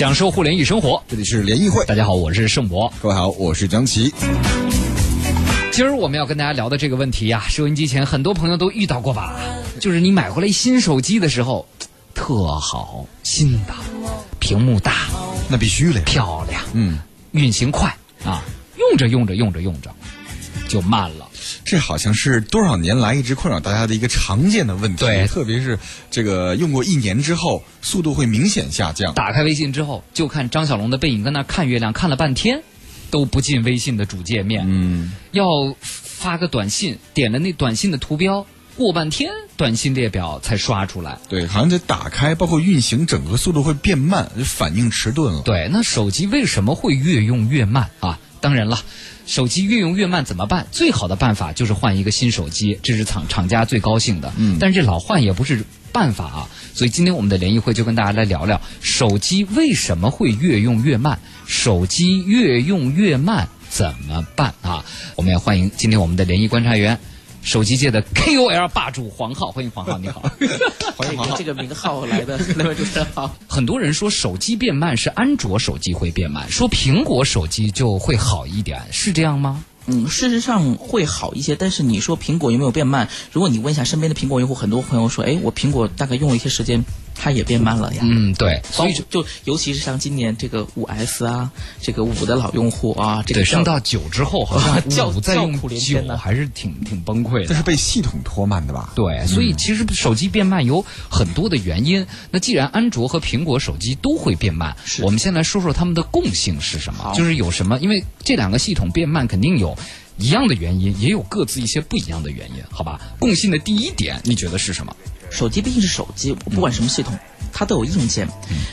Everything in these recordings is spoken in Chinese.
享受互联易生活。这里是联谊会，大家好，我是盛博。各位好，我是张琪。今儿我们要跟大家聊的这个问题呀、收音机前很多朋友都遇到过吧？就是你买回来新手机的时候，特好，新的，屏幕大，那必须的呀。漂亮，嗯，运行快啊，用着用着用着用着就慢了。这好像是多少年来一直困扰大家的一个常见的问题。对特别是这个用过一年之后，速度会明显下降。打开微信之后，就看张小龙的背影，跟那看月亮，看了半天，都不进微信的主界面。嗯，要发个短信，点了那短信的图标，过半天短信列表才刷出来。对，好像得打开，包括运行，整个速度会变慢，反应迟钝了。对，那手机为什么会越用越慢啊？当然了，手机越用越慢怎么办？最好的办法就是换一个新手机，这是厂厂家最高兴的。嗯但是这老换也不是办法啊。所以今天我们的联谊会就跟大家来聊聊手机为什么会越用越慢，手机越用越慢怎么办啊？我们也欢迎今天我们的联谊观察员。手机界的 KOL 霸主黄浩，欢迎黄浩，你好。欢迎黄浩这。个名号来的，那位主持人好。很多人说手机变慢是安卓手机会变慢，说苹果手机就会好一点，是这样吗？嗯，事实上会好一些，但是你说苹果有没有变慢？如果你问一下身边的苹果用户，很多朋友说，哎，我苹果大概用了一些时间，它也变慢了呀。嗯，对，所以就就尤其是像今年这个五 S 啊，这个五的老用户啊，这个对升到九之后，好像 叫五再用九还是挺挺崩溃的。这是被系统拖慢的吧？对，所以其实手机变慢有很多的原因。那既然安卓和苹果手机都会变慢，我们先来说说它们的共性是什么？就是有什么？因为这两个系统变慢肯定有一样的原因，也有各自一些不一样的原因，好吧？共性的第一点，你觉得是什么？手机毕竟是手机，我不管什么系统，它都有硬件。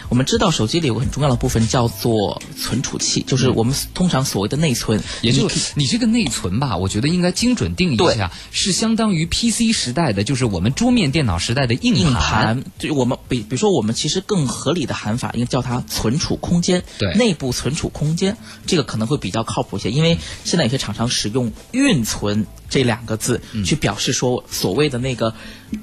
我们知道手机里有个很重要的部分叫做存储器，就是我们通常所谓的内存，也就是你这个内存吧，我觉得应该精准定义一下，是相当于 PC 时代的，就是我们桌面电脑时代的硬硬盘。盘，就我们比比如说我们其实更合理的喊法应该叫它存储空间，对。内部存储空间，这个可能会比较靠谱一些，因为现在有些厂商使用运存这两个字嗯。去表示说所谓的那个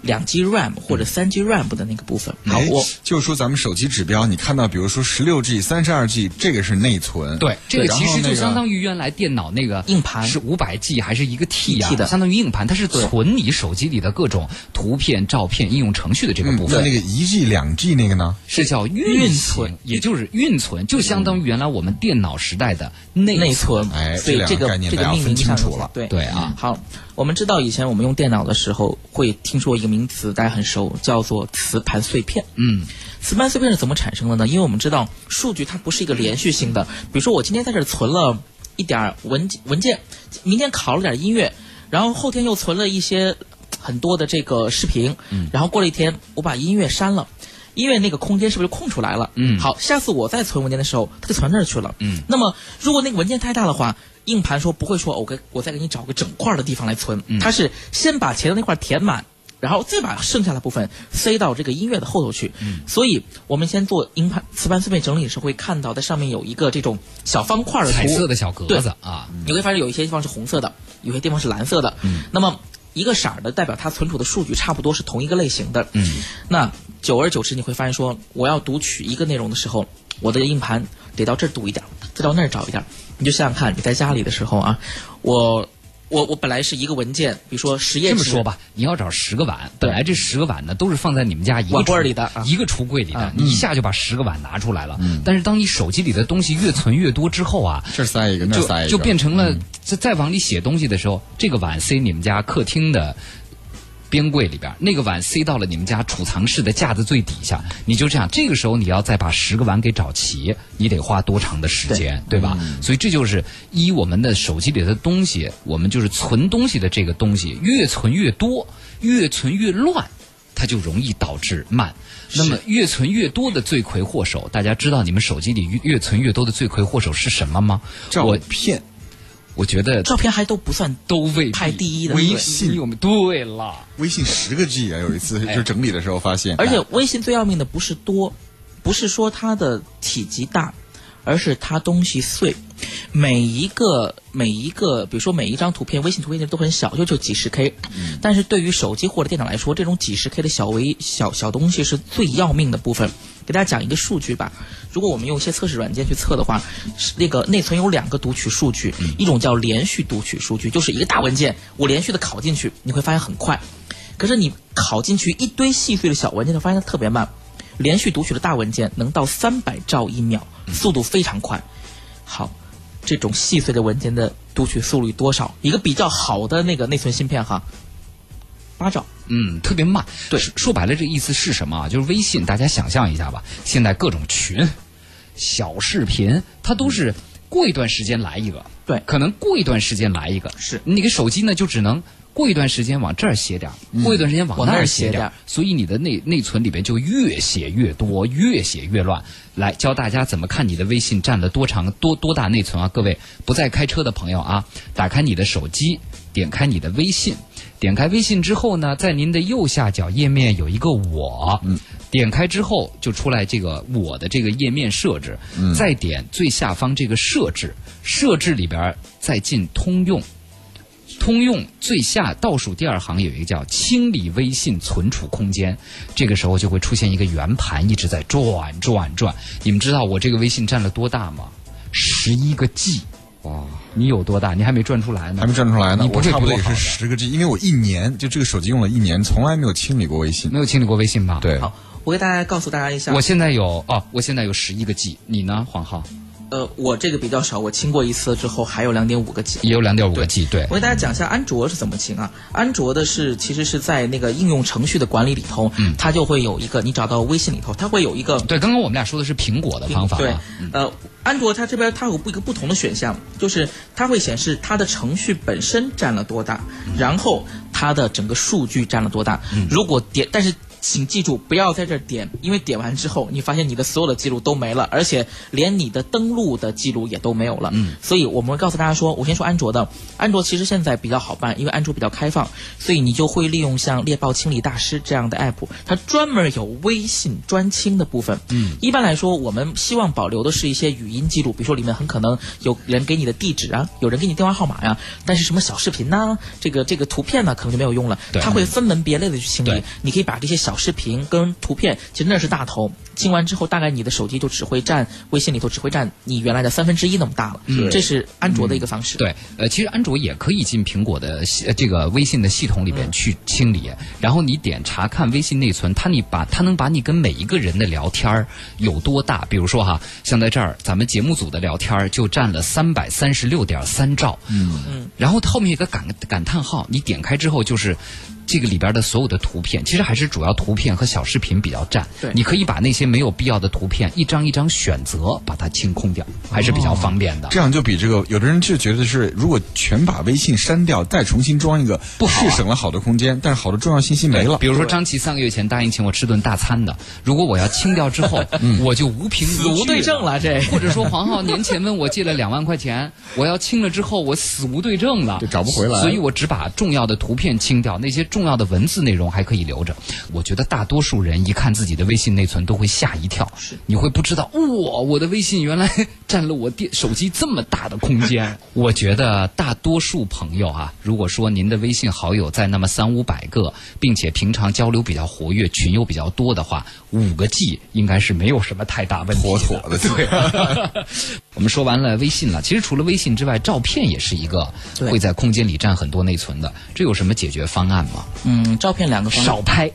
两 G RAM 或者三 G RAM 的那个部分。好，哎我就是说咱们手机指标，你看到比如说十六 G、三十二 G，这个是内存。对，这个其实就相当于原来电脑那个硬盘。是五百 G 还是一个 T 呀、1T 的。相当于硬盘，它是存你手机里的各种图片、照片、应用程序的这个嗯部，分。那那个一 G、两 G 那个呢？是叫运运存。存，也就是运存，就相当于原来我们电脑时代的内内存，哎所以这两个概念大家命名上分清楚了对对啊。好，我们知道以前我们用电脑的时候会听说一个名词，大家很熟，叫做磁盘碎片。嗯，磁盘碎片是怎么产生的呢？因为我们知道数据它不是一个连续性的，比如说我今天在这儿存了一点儿文文件，明天拷了点儿音乐，然后后天又存了一些很多的这个视频，然后过了一天我把音乐删了。音乐那个空间是不是就空出来了？嗯好，下次我再存文件的时候，它就存那儿去了。嗯，那么如果那个文件太大的话，硬盘说不会说，我给我再给你找个整块儿的地方来存，嗯它是先把前头那块填满，然后再把剩下的部分塞到这个音乐的后头去。嗯所以我们先做硬盘磁盘碎片整理的时候，会看到在上面有一个这种小方块儿的图，彩色的小格对子啊，你会发现有一些地方是红色的，有些地方是蓝色的。嗯那么一个色儿的代表它存储的数据差不多是同一个类型的。嗯，那久而久之，你会发现说，我要读取一个内容的时候，我的硬盘得到这儿读一点儿，再到那儿找一点儿。你就想想看，你在家里的时候啊，我我我本来是一个文件，比如说十页纸这么说吧，你要找十个碗，本来这十个碗呢都是放在你们家一个碗柜里的啊。一个橱柜里的啊，你一下就把十个碗拿出来了。嗯。但是当你手机里的东西越存越多之后啊，这儿塞一个，那儿塞一个，就就变成了嗯。再再往里写东西的时候，这个碗塞你们家客厅的。边柜里边，那个碗塞到了你们家储藏室的架子最底下，你就这样，这个时候你要再把十个碗给找齐，你得花多长的时间，对吧？所以这就是依我们的手机里的东西，我们就是存东西的这个东西，越存越多，越存越乱，它就容易导致慢。那么越存越多的罪魁祸首，大家知道你们手机里越越存越多的罪魁祸首是什么吗？照我片。我觉得照片还都不算都未必排第一的，微信我们对了，微信十个 G 啊，有一次哎。就整理的时候发现，而且微信最要命的不是多，不是说它的体积大，而是它东西碎。每一个每一个，比如说每一张图片，微信图片都很小，就就几十 K，、但是对于手机或者电脑来说，这种几十 K 的小微小小东西是最要命的部分。给大家讲一个数据吧。如果我们用一些测试软件去测的话，是那个内存有两个读取数据，一种叫连续读取数据，就是一个大文件我连续的拷进去，你会发现很快。可是你拷进去一堆细碎的小文件，就发现它特别慢。连续读取的大文件能到三百兆一秒，速度非常快。好，这种细碎的文件的读取速率多少？一个比较好的那个内存芯片哈，八兆。嗯，特别慢。对说说白了，这意思是什么啊？就是微信，大家想象一下吧，现在各种群、小视频，它都是过一段时间来一个，对可能过一段时间来一个。是你个手机呢，就只能过一段时间往这儿写点儿，过一段时间往那儿儿写点儿。所以你的内内存里边就越写越多，越写越乱。来教大家怎么看你的微信占了多长多多大内存啊？各位不在开车的朋友啊，打开你的手机，点开你的微信，点开微信之后呢，在您的右下角页面有一个我，嗯，点开之后就出来这个我的这个页面设置，嗯，再点最下方这个设置，设置里边儿再进通用。通用最下倒数第二行有一个叫“清理微信存储空间”，这个时候就会出现一个圆盘一直在转转转。你们知道我这个微信占了多大吗？十一个 G。哇，你有多大？你还没转出来呢。还没转出来呢你，不我差不多也是十个 G，因为我一年就这个手机用了一年，从来没有清理过微信。没有清理过微信吧？，对，好，我给大家告诉大家一下，我现在有哦，我现在有十一个 G。你呢，黄浩？呃，我这个比较少，我清过一次之后还有两点五个 G。也有两点五个 G。对我，给大家讲一下安卓是怎么清啊？安卓的是其实是在那个应用程序的管理里头，嗯它就会有一个，你找到微信里头，它会有一个对，刚刚我们俩说的是苹果的方法对？，呃，安卓它这边它有不一个不同的选项，就是它会显示它的程序本身占了多大，然后它的整个数据占了多大。嗯如果点，但是。请记住，不要在这儿点，因为点完之后，你发现你的所有的记录都没了，而且连你的登录的记录也都没有了。嗯，所以我们会告诉大家说，我先说安卓的，安卓其实现在比较好办，因为安卓比较开放，所以你就会利用像猎豹清理大师这样的 app，它专门有微信专清的部分。嗯，一般来说，我们希望保留的是一些语音记录，比如说里面很可能有人给你的地址啊，有人给你电话号码呀、但是什么小视频呐、这个这个图片呢，可能就没有用了。对它会分门别类的去清理。你可以把这些小视频跟图片，其实那是大头，清完之后，大概你的手机就只会占微信里头只会占你原来的三分之一那么大了。嗯这是安卓的一个方式。对，呃，其实安卓也可以进苹果的这个微信的系统里边去清理，然后你点查看微信内存，它你把它能把你跟每一个人的聊天儿有多大，比如说哈，像在这儿咱们节目组的聊天儿就占了三百三十六点三兆，嗯嗯，然后后面有个感感叹号，你点开之后就是。这个里边的所有的图片，其实还是主要图片和小视频比较占。对。你可以把那些没有必要的图片一张一张选择，把它清空掉，还是比较方便的。这样就比这个，有的人就觉得是，如果全把微信删掉，再重新装一个，不好啊。是省了好多空间，但是好多重要信息没了。比如说张琪三个月前答应请我吃顿大餐的，如果我要清掉之后，我就无凭死无对证了，这。或者说黄浩年前问我借了两万块钱，我要清了之后我死无对证了，就找不回来。所以我只把重要的图片清掉，那些重要的文字内容还可以留着。我觉得大多数人一看自己的微信内存都会吓一跳，是你会不知道哇，我的微信原来占了我电手机这么大的空间。我觉得大多数朋友啊，如果说您的微信好友在那么三五百个，并且平常交流比较活跃，群友比较多的话，五个 G 应该是没有什么太大问题妥妥的，对。我们说完了微信了，其实除了微信之外，照片也是一个对会在空间里占很多内存的。这有什么解决方案吗？嗯，照片两个方面少拍，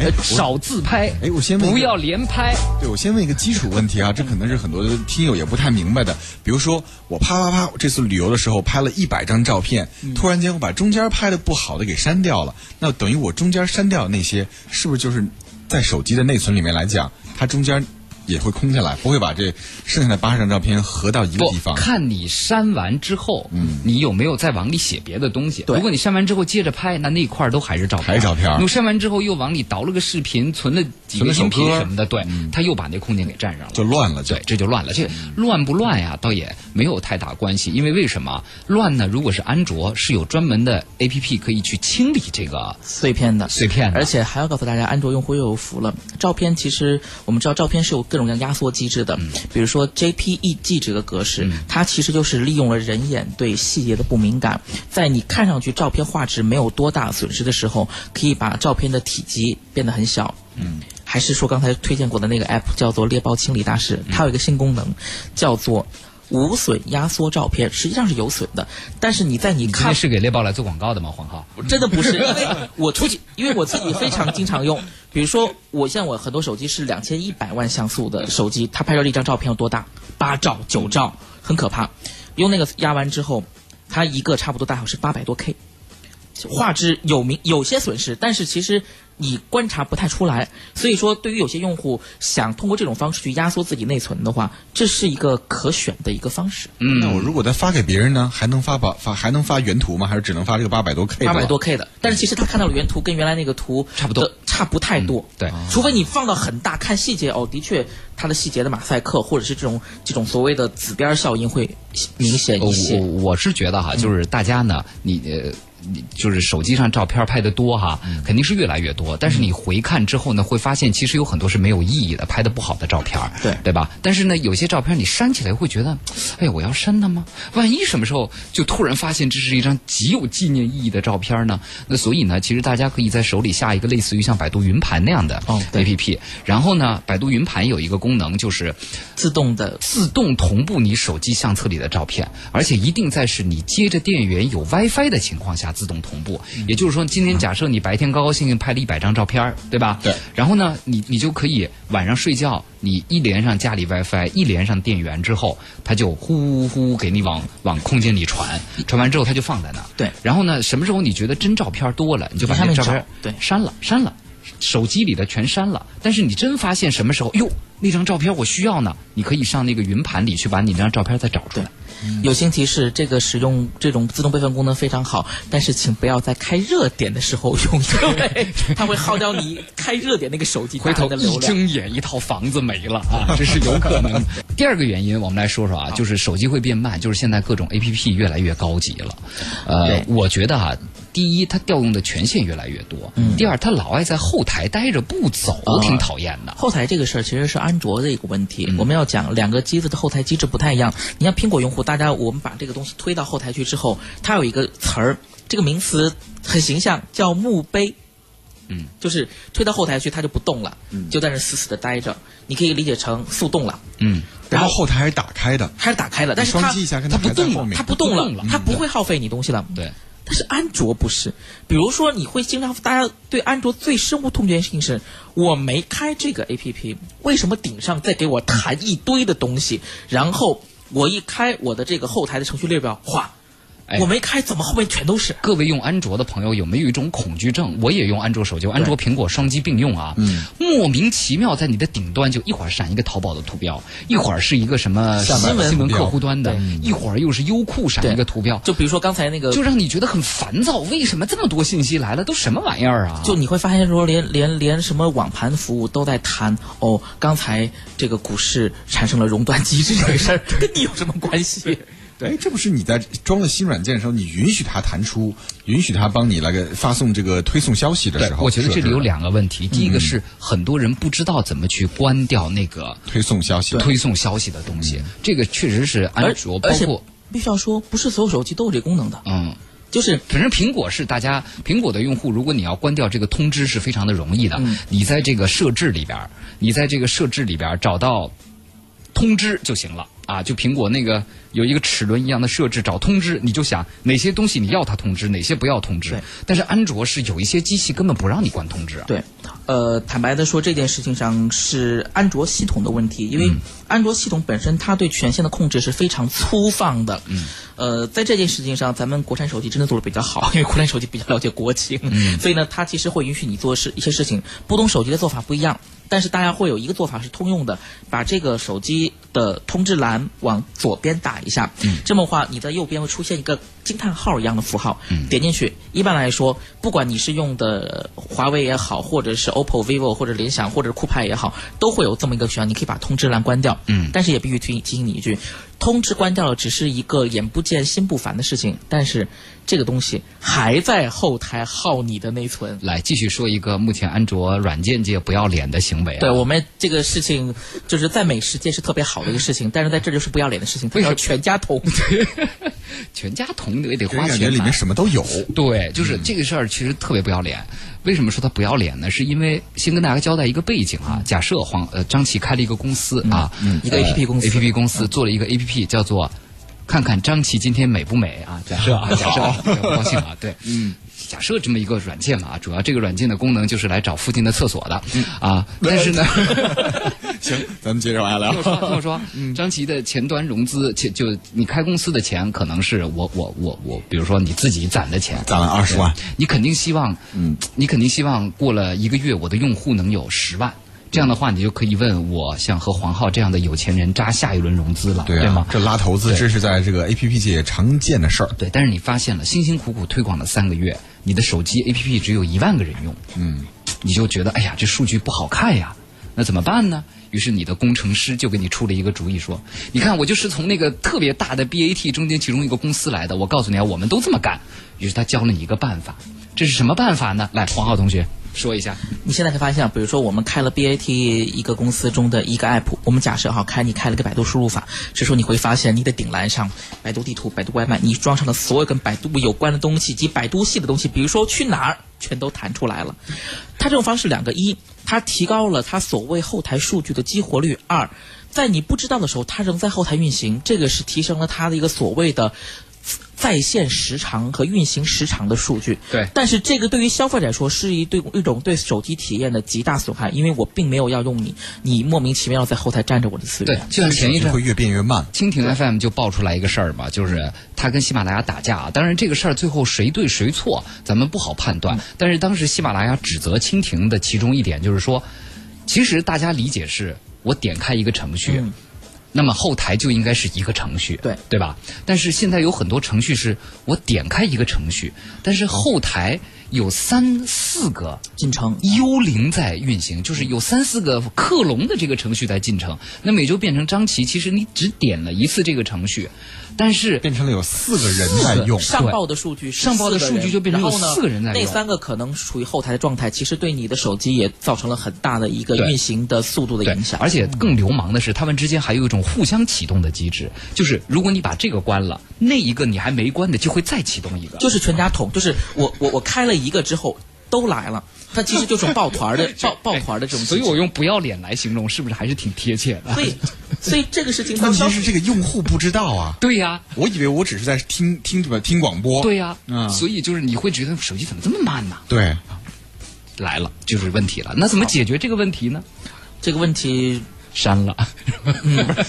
哎 少自拍，哎我先问不要连拍。对，我先问一个基础问题啊，这可能是很多听友也不太明白的。比如说，我啪啪啪，这次旅游的时候拍了一百张照片，突然间我把中间拍的不好的给删掉了，那等于我中间删掉的那些，是不是就是在手机的内存里面来讲，它中间也会空下来，不会把这剩下的八十张照片合到一个地方？看你删完之后，嗯，你有没有再往里写别的东西？对如果你删完之后接着拍，那那一块儿都还是照片，还是照片你删完之后又往里倒了个视频，存了几个音存了首歌频什么的，对，他又把那空间给占上了，就乱了就对，这就乱了。这乱不乱呀，倒也没有太大关系，因为为什么乱呢？如果是安卓，是有专门的 A P P 可以去清理这个碎片的。碎片的，而且还要告诉大家，安卓用户又有福了。照片其实我们知道，照片是有各种各样压缩机制的，比如说 JPEG 这个格式，它其实就是利用了人眼对细节的不敏感，在你看上去照片画质没有多大损失的时候，可以把照片的体积变得很小。嗯。还是说刚才推荐过的那个 app 叫做猎豹清理大师，它有一个新功能叫做无损压缩照片，实际上是有损的，但是你在你看是给猎豹来做广告的吗？黄浩，真的不是，因为我出去，因为我自己非常经常用。比如说，我现在我很多手机是两千一百万像素的手机，它拍出来一张照片有多大？八兆、九兆，很可怕。用那个压完之后，它一个差不多大小是八百多 K，画质有明有些损失，但是其实你观察不太出来。所以说，对于有些用户想通过这种方式去压缩自己内存的话，这是一个可选的一个方式。嗯那我如果再发给别人呢，还能发吧发还能发原图吗？还是只能发这个八百多 K？的八百多 K 的，但是其实他看到的原图跟原来那个图差不多，差不太多。对除非你放到很大看细节哦，的确它的细节的马赛克或者是这种这种所谓的紫边效应会明显呃一些。我我是觉得哈，就是大家呢，你呃。你就是手机上照片拍的多哈，肯定是越来越多。但是你回看之后呢，会发现其实有很多是没有意义的，拍的不好的照片，对对吧？但是呢，有些照片你删起来会觉得，哎呀，我要删它吗？万一什么时候就突然发现这是一张极有纪念意义的照片呢？那所以呢，其实大家可以在手里下一个类似于像百度云盘那样的哦 APP，、然后呢，百度云盘有一个功能就是自动的自动同步你手机相册里的照片，而且一定在是你接着电源有 WiFi 的情况下自动同步。也就是说，今天假设你白天高高兴兴拍了一百张照片儿，对吧？对。然后呢，你你就可以晚上睡觉，你一连上家里 WiFi，一连上电源之后，它就呼呼给你往往空间里传，传完之后它就放在那儿。对然后呢，什么时候你觉得真照片多了，你就把那照片找对删了，删了。手机里的全删了，但是你真发现什么时候哟，那张照片我需要呢？你可以上那个云盘里去把你那张照片再找出来。友情提示：这个使用这种自动备份功能非常好，但是请不要在开热点的时候用，因为它会耗掉你开热点那个手机回头一。睁眼，一套房子没了啊，这是有可能。第二个原因，我们来说说啊，就是手机会变慢，就是现在各种 A P P 越来越高级了。呃，我觉得啊，第一，它调用的权限越来越多；第二，它老爱在后台待着不走，挺讨厌的。后台这个事儿其实是安卓的一个问题。嗯我们要讲两个机子的后台机制不太一样。你像苹果用户，大家我们把这个东西推到后台去之后，它有一个词儿，这个名词很形象，叫墓碑。嗯，就是推到后台去，它就不动了，就在那死死的待着。你可以理解成速冻了，嗯，然后后台还是打开的，还是打开了，但是它它。不动它不动了它不会耗费你东西了。对。但是安卓不是，比如说你会经常，大家对安卓最深恶痛绝的事情是，我没开这个 APP，为什么顶上再给我弹一堆的东西，然后我一开我的这个后台的程序列表，哗，哎我没开，怎么后面全都是？各位用安卓的朋友有没有一种恐惧症？我也用安卓手机，安卓、苹果双击并用啊。嗯，莫名其妙在你的顶端就一会儿闪一个淘宝的图标，一会儿是一个什么新闻新闻客户端的，一会儿又是优酷闪一个图标，就比如说刚才那个就让你觉得很烦躁。为什么这么多信息来了？都什么玩意儿啊？就你会发现说连连连什么网盘服务都在谈哦，刚才这个股市产生了熔断机制这个事儿，跟你有什么关系？哎，这不是你在装了新软件的时候，你允许它弹出，允许它帮你来个发送这个推送消息的时，候，我觉得这里有两个个问题。第一个是很多人不知道怎么去关掉那个推送消息，推送消息的东西，这个确实是安卓，包而且括必须要说，不是所有手机都有这功能的，嗯。就是反正苹果是大家苹果的用户，如果你要关掉这个通知是非常的容易的。嗯。你在这个设置里边，你在这个设置里边找到通知就行了啊。就苹果那个有一个齿轮一样的设置，找通知，你就想哪些东西你要它通知，哪些不要通知对。但是安卓是有一些机器根本不让你关通知啊。对，呃，坦白的说，这件事情上是安卓系统的问题，因为安卓系统本身它对权限的控制是非常粗放的。嗯，呃，在这件事情上，咱们国产手机真的做的比较好，因为国产手机比较了解国情，嗯、所以呢，它其实会允许你做事一些事情。不同手机的做法不一样，但是大家会有一个做法是通用的，把这个手机的通知栏往左边打一下，嗯、这么话，你在右边会出现一个惊叹号一样的符号，嗯、点进去。一般来说，不管你是用的华为也好，或者是 OPPO、vivo 或者联想或者是酷派也好，都会有这么一个选项，你可以把通知栏关掉。嗯但是也必须提提醒你一句，通知关掉了只是一个眼不见心不烦的事情，但是这个东西还在后台耗你的内存。来继续说一个目前安卓软件界不要脸的行为啊。对我们这个事情，就是在美食界是特别好的一个事情，但是在这就是不要脸的事情，它为什么叫全家桶。全家桶也得花感觉里面。什么都有。对，就是这个事儿其实特别不要脸。为什么说他不要脸呢？是因为先跟大家交代一个背景啊。假设黄呃张琪开了一个公司啊，一个 APP 公司 A P P 公司做了一个 A P P 叫做“看看张琪今天美不美”啊。假设啊，假设 不要高兴啊，对，嗯。假设这么一个软件嘛，主要这个软件的功能就是来找附近的厕所的，啊，但是呢，行，咱们接着往下聊听我。说，听我说，张琪的前端融资，且就你开公司的钱，可能是我我我我，比如说你自己攒的钱，攒了二十万，你肯定希望，嗯，你肯定希望过了一个月，我的用户能有十万。这样的话，你就可以问我想和黄浩这样的有钱人扎下一轮融资了，对啊吗，？这拉投资这是在这个 A P P 界常见的事儿。对，但是你发现了，辛辛苦苦推广了三个月，你的手机 APP 只有一万个人用，嗯，你就觉得哎呀，这数据不好看呀，那怎么办呢？于是你的工程师就给你出了一个主意，说：“你看，我就是从那个特别大的 BAT 中间其中一个公司来的，我告诉你啊，我们都这么干。”于是他教了你一个办法，这是什么办法呢？来，黄浩同学说一下。你现在可以发现，比如说我们开了 BAT 一个公司中的一个 app，我们假设哈开你开了个百度输入法，这时候你会发现你的顶栏上，百度地图、百度外卖，你装上了所有跟百度有关的东西及百度系的东西，比如说去哪儿，全都弹出来了。它这种方式两个一，它提高了它所谓后台数据的激活率；二，在你不知道的时候，它仍在后台运行，这个是提升了它的一个所谓的。在线时长和运行时长的数据，对但是这个对于消费者来说是一对一种对手机体验的极大损害，因为我并没有要用你，你莫名其妙在后台占着我的资源对源，。就像前一阵会越变越慢。蜻蜓 FM 就爆出来一个事儿嘛，就是他跟喜马拉雅打架。当然，这个事儿最后谁对谁错，咱们不好判断。但是当时喜马拉雅指责蜻蜓的其中一点就是说，其实大家理解是我点开一个程序。嗯那么后台就应该是一个程序，对对吧？但是现在有很多程序是我点开一个程序，但是后台有三四个进程幽灵在运行，就是有三四个克隆的这个程序在进程，那么也就变成张琪，其实你只点了一次这个程序，但是变成了有四个人在用，上报的数据上报的数据就变成有然后呢四个人在用那三个可能处于后台的状态，其实对你的手机也造成了很大的一个运行的速度的影响。而且更流氓的是，他们之间还有一种互相启动的机制，就是如果你把这个关了，那一个你还没关的就会再启动一个。就是全家桶，就是我我我开了一个之后都来了，它其实就是抱团的抱抱团的这种。所以我用不要脸来形容，是不是还是挺贴切的？所以 所以这个事情问题是这个用户不知道啊。对呀、我以为我只是在听听什么听广播。对呀、嗯所以就是你会觉得手机怎么这么慢呢？对，来了就是问题了，那怎么解决这个问题呢？这个问题删了。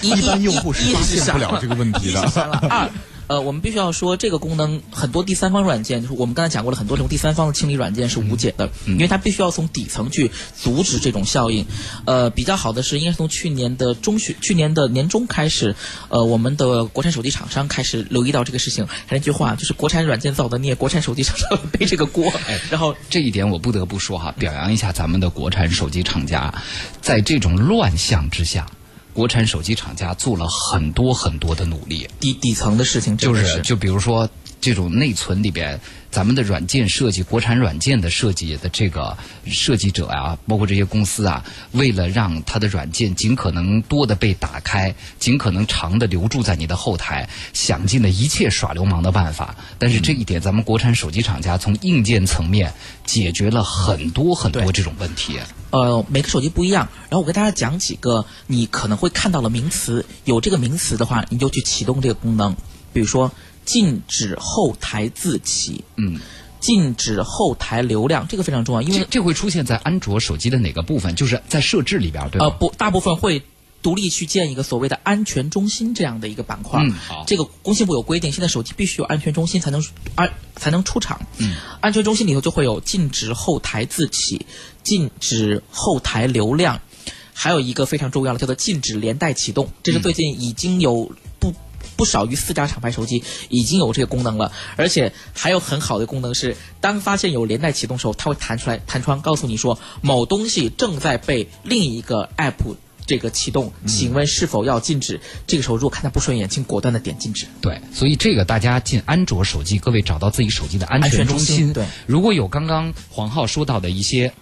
一 一般用户是发现不了这个问题的 删了二。呃，我们必须要说，这个功能很多第三方软件，就是我们刚才讲过了，很多这种第三方的清理软件是无解的，因为它必须要从底层去阻止这种效应。呃，比较好的是，应该是从去年的中旬、去年的年中开始，呃，我们的国产手机厂商开始留意到这个事情。还是那句话，就是国产软件造的孽，国产手机厂商背这个锅。然后这一点我不得不说哈，表扬一下咱们的国产手机厂家，在这种乱象之下，国产手机厂家做了很多很多的努力。底底层的事情就是就比如说这种内存里边，咱们的软件设计，国产软件的设计的这个设计者啊，包括这些公司啊，为了让它的软件尽可能多的被打开，尽可能长的留住在你的后台，想尽了一切耍流氓的办法。但是这一点，咱们国产手机厂家从硬件层面解决了很多很多这种问题。呃，每个手机不一样。然后我给大家讲几个你可能会看到的名词，有这个名词的话，你就去启动这个功能。比如说，禁止后台自启，嗯，禁止后台流量，这个非常重要，因为这这会出现在安卓手机的哪个部分？就是在设置里边，对吧？呃不，大部分会。独立去建一个所谓的安全中心这样的一个板块，嗯好这个工信部有规定，现在手机必须有安全中心才能安才能出厂。嗯，安全中心里头就会有禁止后台自启、禁止后台流量，还有一个非常重要的叫做禁止连带启动，这是最近已经有不。少于四家厂牌手机已经有这个功能了，而且还有很好的功能是，当发现有连带启动时候，它会弹出来弹窗告诉你说某东西正在被另一个 app 这个启动，请问是否要禁止？这个时候如果看它不顺眼，请果断的点禁止。对，所以这个大家进安卓手机，各位找到自己手机的安全中心。对，如果有刚刚黄浩说到的一些。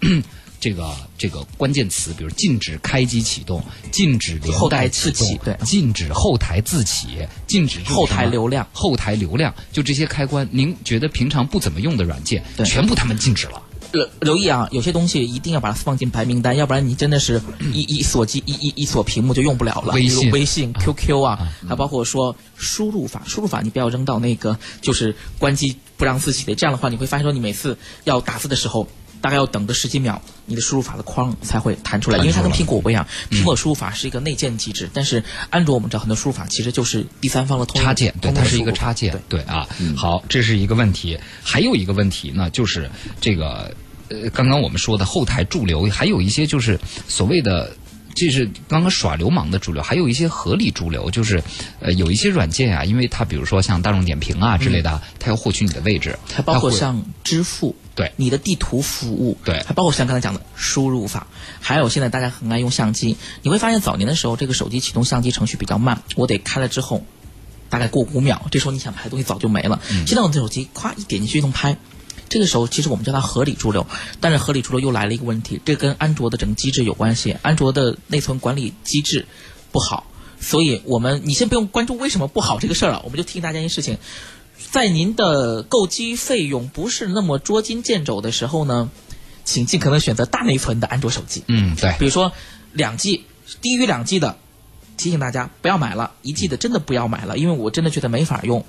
这个这个关键词，比如禁止开机启动、禁止连后台带自启对禁止后台自启、禁止后台流量后台流量，就这些开关，您觉得平常不怎么用的软件，对全部他们禁止了。留留意啊，有些东西一定要把它放进白名单，要不然你真的是 一一锁机一一一锁屏幕就用不了了。微信微信、QQ 啊，还包括说输入法，输入法你不要扔到那个就是关机不让自启的，这样的话你会发现说你每次要打字的时候。大概要等个十几秒，你的输入法的框才会弹出来，因为它跟苹果不一样，苹果输入法是一个内建机制，但是安卓我们知道很多输入法其实就是第三方的通插件，对，它是一个插件对，对啊。好，这是一个问题。还有一个问题呢，就是这个呃，刚刚我们说的后台驻留，还有一些就是所谓的。这是刚刚耍流氓的主流，还有一些合理主流，就是，呃，有一些软件啊，因为它比如说像大众点评啊之类的，它要获取你的位置，还包括像支付，对你的地图服务，对还包括像刚才讲的输入法，还有现在大家很爱用相机，你会发现早年的时候，这个手机启动相机程序比较慢，我得开了之后，大概过五秒，这时候你想拍的东西早就没了。嗯现在我的手机咵一点进去就能拍。这个时候，其实我们叫它合理驻留，但是合理驻留又来了一个问题，这跟安卓的整个机制有关系。安卓的内存管理机制不好，所以我们你先不用关注为什么不好这个事儿了，我们就提醒大家一件事情：在您的购机费用不是那么捉襟见肘的时候呢，请尽可能选择大内存的安卓手机。嗯，对，比如说两 G 低于两 G 的，提醒大家不要买了，一 G 的真的不要买了，因为我真的觉得没法用。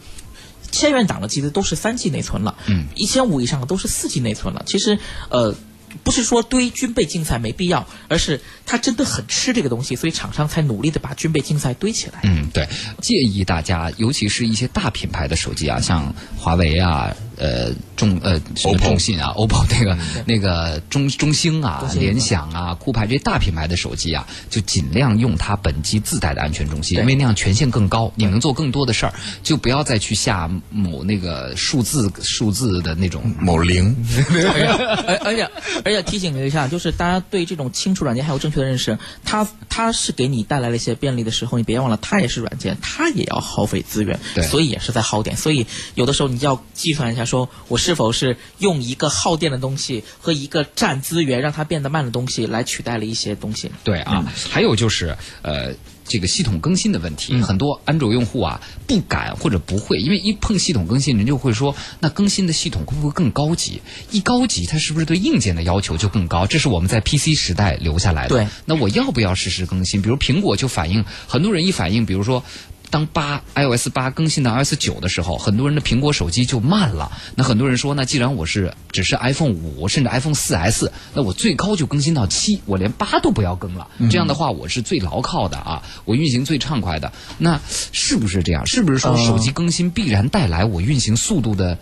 千元档的机子都是三 G 内存了，嗯，一千五以上的都是四 G 内存了。其实，呃，不是说堆军备竞赛没必要，而是它真的很吃这个东西，所以厂商才努力的把军备竞赛堆起来。嗯，对，建议大家，尤其是一些大品牌的手机啊，像华为啊，呃，中呃什么 OPPO 中信啊，OPPO 那个那个中中兴啊联想啊、酷派这些大品牌的手机啊，就尽量用它本机自带的安全中心，因为那样权限更高，你能做更多的事儿，就不要再去下某那个数字数字的那种。某零，而而且而且提醒一下，就是大家对这种清除软件还有正确的认识，它它是给你带来了一些便利的时候，你别忘了，它也是软件，它也要耗费资源对，所以也是在耗电。所以有的时候你就要计算一下，说我是否是用一个耗电的东西和一个占资源让它变得慢的东西来取代了一些东西。对啊，还有就是呃。这个系统更新的问题，很多安卓用户啊不敢或者不会，因为一碰系统更新，人就会说，那更新的系统会不会更高级？一高级，它是不是对硬件的要求就更高？这是我们在 PC 时代留下来的。对，那我要不要实时更新？比如苹果就反映，很多人一反映，比如说。当八 iOS 八更新到 iOS 九的时候，很多人的苹果手机就慢了。那很多人说，那既然我是只是 iPhone 五甚至 iPhone 四 S，那我最高就更新到七，我连八都不要更了。这样的话，我是最牢靠的啊，我运行最畅快的。那是不是这样？是不是说手机更新必然带来我运行速度的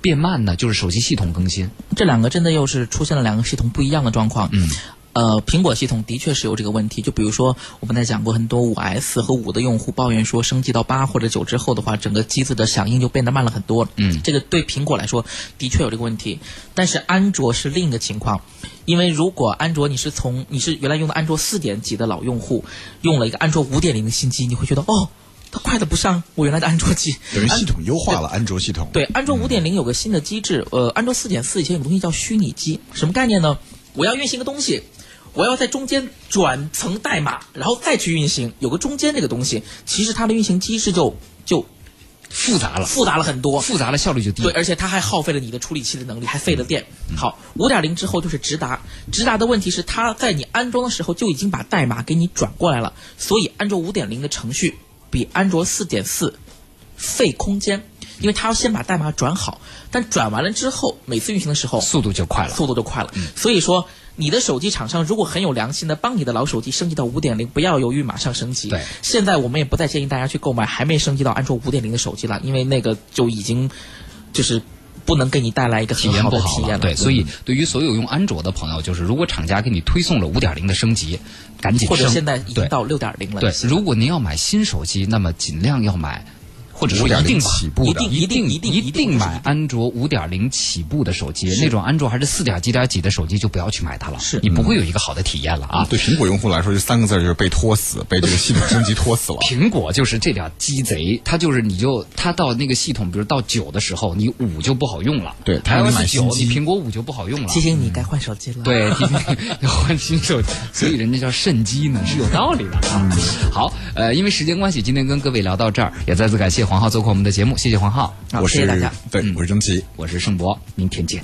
变慢呢？就是手机系统更新。这两个真的又是出现了两个系统不一样的状况。嗯。呃，苹果系统的确是有这个问题。就比如说，我们在讲过很多五 S 和五的用户抱怨说，升级到八或者九之后的话，整个机子的响应就变得慢了很多。嗯这个对苹果来说的确有这个问题，但是安卓是另一个情况，因为如果安卓你是从你是原来用的安卓四点几的老用户，用了一个安卓五点零的新机，你会觉得哦，它快的不上我原来的安卓机。等于系统优化了安卓系统。对，安卓五点零有个新的机制，呃，安卓四点四以前有个东西叫虚拟机，什么概念呢？我要运行一个东西，我要在中间转层代码，然后再去运行，有个中间这个东西，其实它的运行机制就就复杂了，复杂了很多。复杂了，效率就低。对，而且它还耗费了你的处理器的能力，还费了电。好，五点零之后就是直达，直达的问题是它在你安装的时候就已经把代码给你转过来了，所以安卓五点零的程序比安卓四点四费空间，因为它要先把代码转好，但转完了之后，每次运行的时候速度就快了。速度就快了。所以说，你的手机厂商如果很有良心的帮你的老手机升级到五点零，不要犹豫，马上升级。对现在我们也不再建议大家去购买还没升级到安卓五点零的手机了，因为那个就已经就是不能给你带来一个体很好验不好了，的体验了。对，所以对于所有用安卓的朋友，就是如果厂家给你推送了五点零的升级，赶紧或者现在已经到六点零了。对，如果您要买新手机，那么尽量要买或者说一定5.0起步的，一定一定一定一一定买安卓五点零起步的手机，那种安卓还是四点几点几的手机就不要去买它了，是你不会有一个好的体验了啊。对苹果用户来说，这三个字就是被拖死，被这个系统升级拖死了。苹果就是这点鸡贼，它就是你就它到那个系统，比如到九的时候，你五就不好用了。对它让你买新机你苹果五就不好用了。提醒你该换手机了。，对，提醒要换新手机，所以人家叫肾机呢，是有道理的啊。好，呃，因为时间关系，今天跟各位聊到这儿，也再次感谢黄浩做客我们的节目，谢谢黄浩，好，我是谢谢大家。对，我是张琪。我是盛博，明天见。